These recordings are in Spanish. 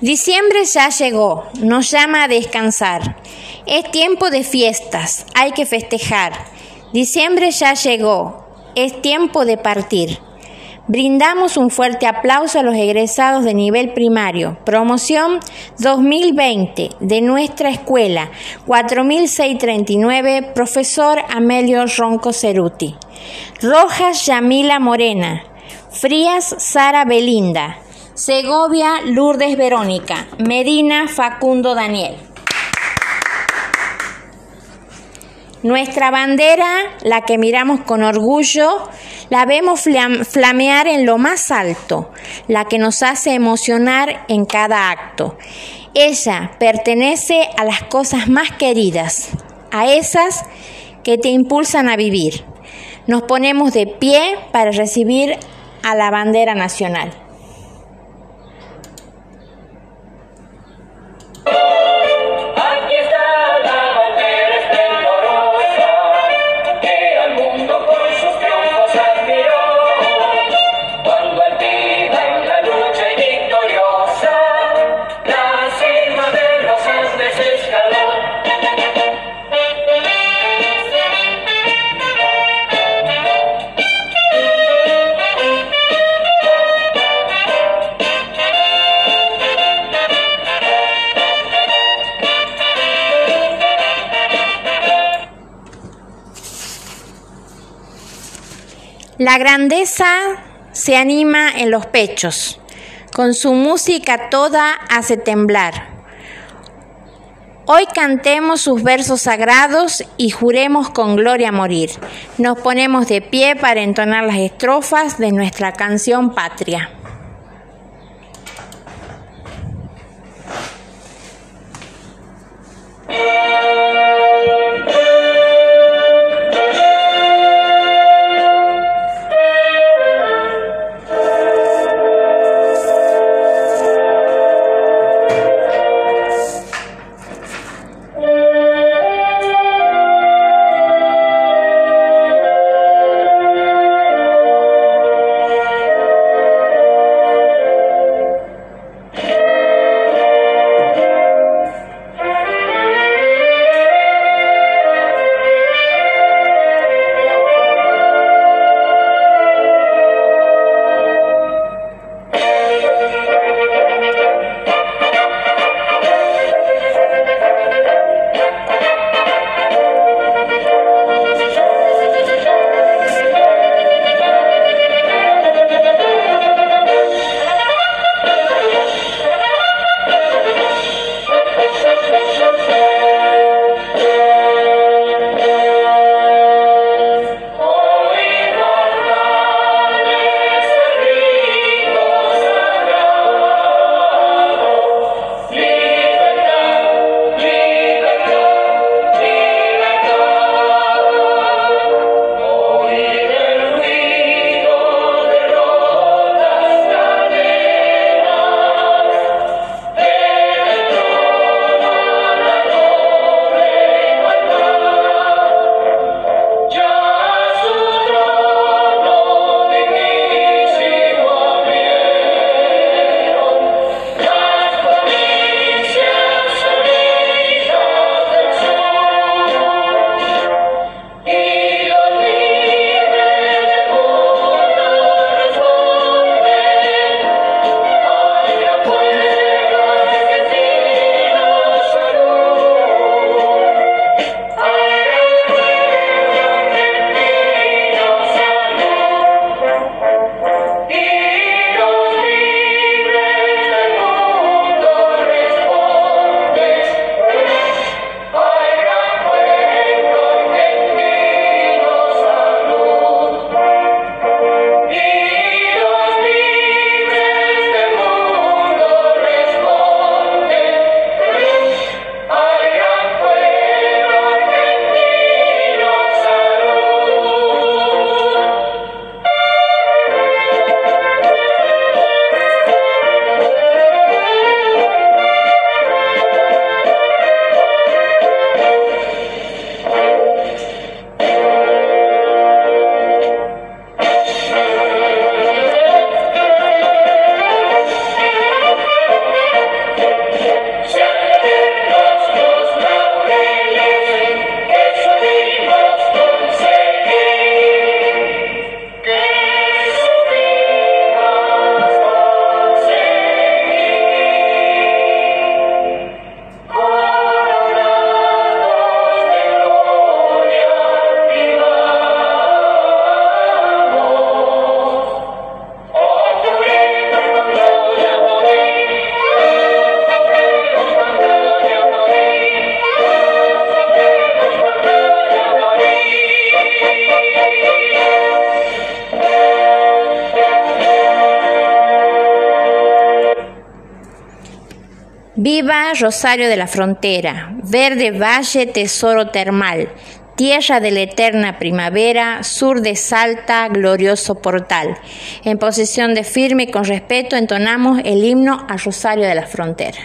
Diciembre ya llegó, nos llama a descansar. Es tiempo de fiestas, hay que festejar. Diciembre ya llegó, es tiempo de partir. Brindamos un fuerte aplauso a los egresados de nivel primario. Promoción 2020 de nuestra escuela 4639, profesor Amelio Ronco Ceruti. Rojas Yamila Morena. Frías Sara Belinda. Segovia Lourdes Verónica. Medina Facundo Daniel. Nuestra bandera, la que miramos con orgullo, la vemos flamear en lo más alto, la que nos hace emocionar en cada acto. Ella pertenece a las cosas más queridas, a esas que te impulsan a vivir. Nos ponemos de pie para recibir a la bandera nacional. Yeah. La grandeza se anima en los pechos, con su música toda hace temblar. Hoy cantemos sus versos sagrados y juremos con gloria morir. Nos ponemos de pie para entonar las estrofas de nuestra canción patria. Rosario de la Frontera, verde valle tesoro termal, tierra de la eterna primavera, sur de Salta, glorioso portal. En posición de firme y con respeto entonamos el himno a Rosario de la Frontera.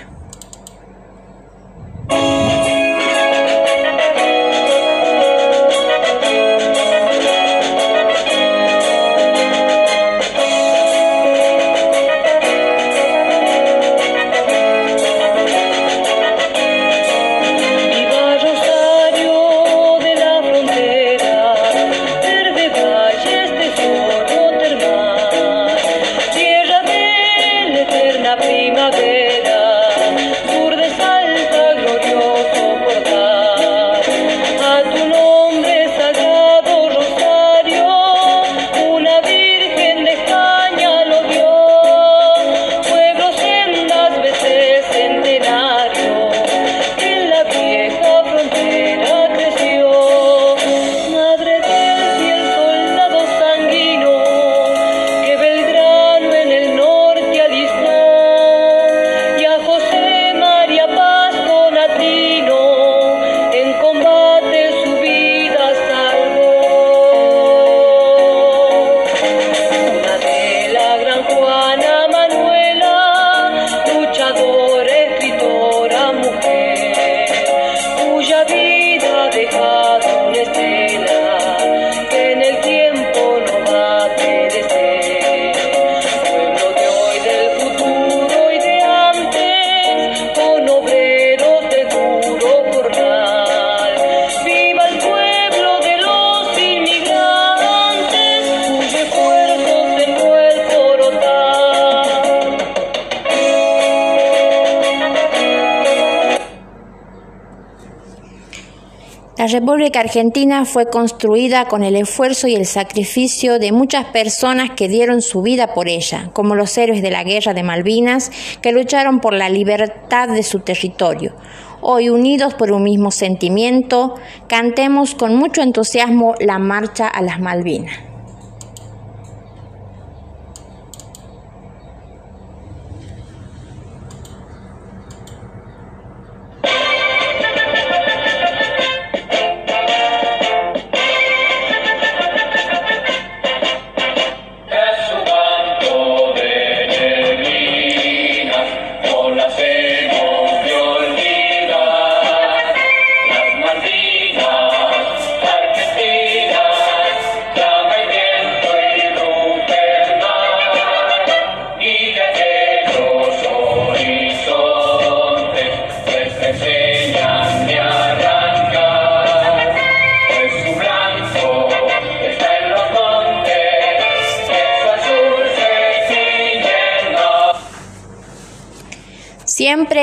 La República Argentina fue construida con el esfuerzo y el sacrificio de muchas personas que dieron su vida por ella, como los héroes de la Guerra de Malvinas, que lucharon por la libertad de su territorio. Hoy, unidos por un mismo sentimiento, cantemos con mucho entusiasmo la marcha a las Malvinas.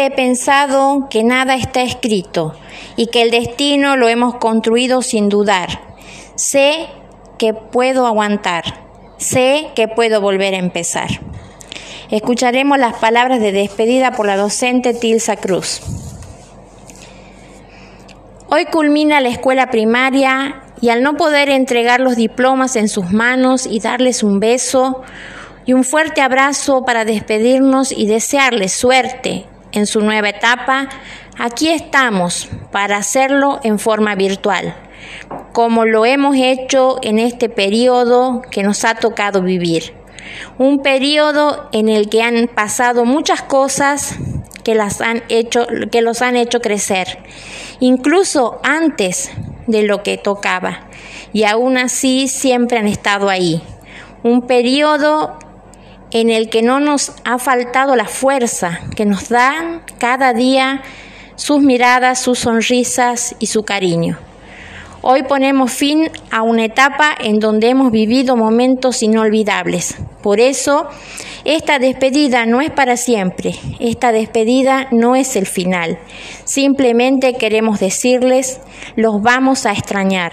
He pensado que nada está escrito y que el destino lo hemos construido sin dudar. Sé que puedo aguantar, sé que puedo volver a empezar. Escucharemos las palabras de despedida por la docente Tilsa Cruz. Hoy culmina la escuela primaria y al no poder entregar los diplomas en sus manos y darles un beso, y un fuerte abrazo para despedirnos y desearles suerte en su nueva etapa, aquí estamos para hacerlo en forma virtual, como lo hemos hecho en este periodo que nos ha tocado vivir. Un periodo en el que han pasado muchas cosas que, las han hecho, que los han hecho crecer, incluso antes de lo que tocaba, y aún así siempre han estado ahí. Un periodo en el que no nos ha faltado la fuerza que nos dan cada día sus miradas, sus sonrisas y su cariño. Hoy ponemos fin a una etapa en donde hemos vivido momentos inolvidables. Por eso, esta despedida no es para siempre, esta despedida no es el final. Simplemente queremos decirles, los vamos a extrañar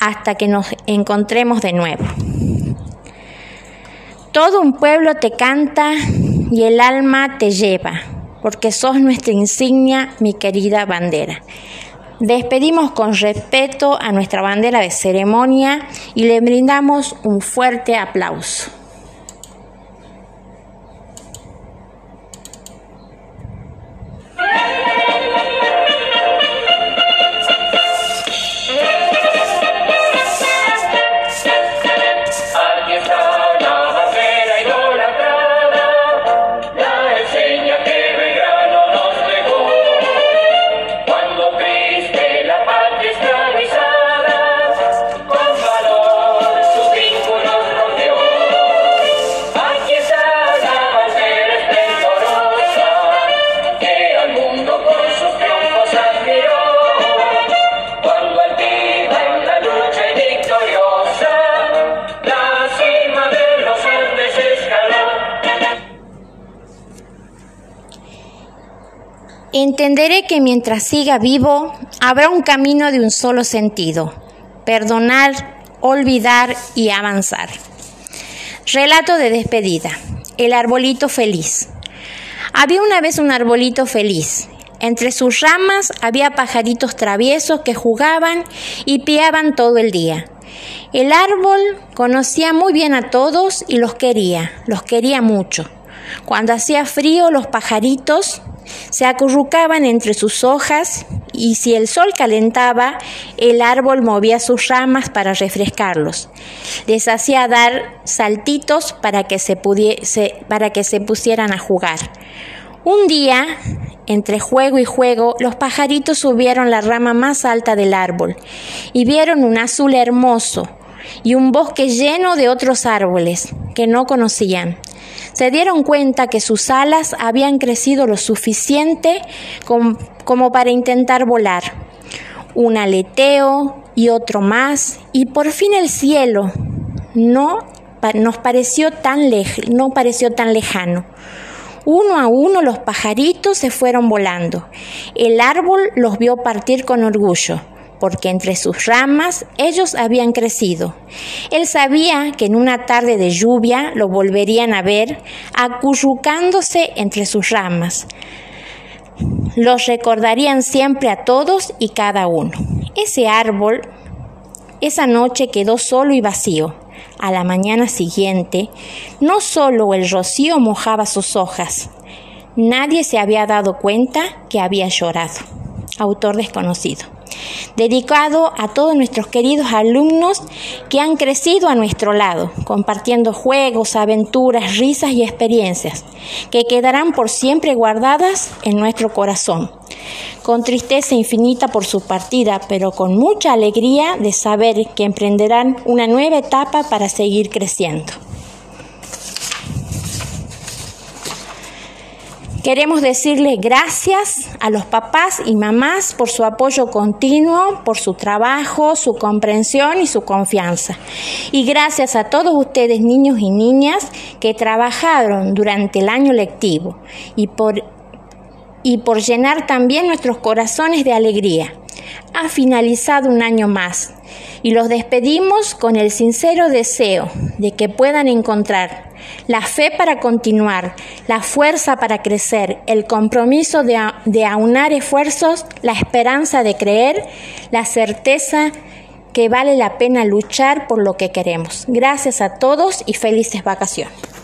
hasta que nos encontremos de nuevo. Todo un pueblo te canta y el alma te lleva, porque sos nuestra insignia, mi querida bandera. Despedimos con respeto a nuestra bandera de ceremonia y le brindamos un fuerte aplauso. Entenderé que mientras siga vivo habrá un camino de un solo sentido, perdonar, olvidar y avanzar. Relato de despedida. El arbolito feliz. Había una vez un arbolito feliz. Entre sus ramas había pajaritos traviesos que jugaban y piaban todo el día. El árbol conocía muy bien a todos y los quería, los quería mucho. Cuando hacía frío los pajaritos se acurrucaban entre sus hojas y si el sol calentaba, el árbol movía sus ramas para refrescarlos. Les hacía dar saltitos para que se, para que se pusieran a jugar. Un día, entre juego y juego, los pajaritos subieron la rama más alta del árbol y vieron un azul hermoso y un bosque lleno de otros árboles que no conocían se dieron cuenta que sus alas habían crecido lo suficiente como, para intentar volar. Un aleteo y otro más, y por fin el cielo no nos pareció tan no pareció tan lejano. Uno a uno los pajaritos se fueron volando. El árbol los vio partir con orgullo porque entre sus ramas ellos habían crecido. Él sabía que en una tarde de lluvia lo volverían a ver acurrucándose entre sus ramas. Los recordarían siempre a todos y cada uno. Ese árbol esa noche quedó solo y vacío. A la mañana siguiente, no solo el rocío mojaba sus hojas, nadie se había dado cuenta que había llorado. Autor desconocido dedicado a todos nuestros queridos alumnos que han crecido a nuestro lado, compartiendo juegos, aventuras, risas y experiencias, que quedarán por siempre guardadas en nuestro corazón. Con tristeza infinita por su partida, pero con mucha alegría de saber que emprenderán una nueva etapa para seguir creciendo. Queremos decirle gracias a los papás y mamás por su apoyo continuo, por su trabajo, su comprensión y su confianza. Y gracias a todos ustedes, niños y niñas, que trabajaron durante el año lectivo y por, y por llenar también nuestros corazones de alegría. Ha finalizado un año más y los despedimos con el sincero deseo de que puedan encontrar la fe para continuar, la fuerza para crecer, el compromiso de, aunar esfuerzos, la esperanza de creer, la certeza que vale la pena luchar por lo que queremos. Gracias a todos y felices vacaciones.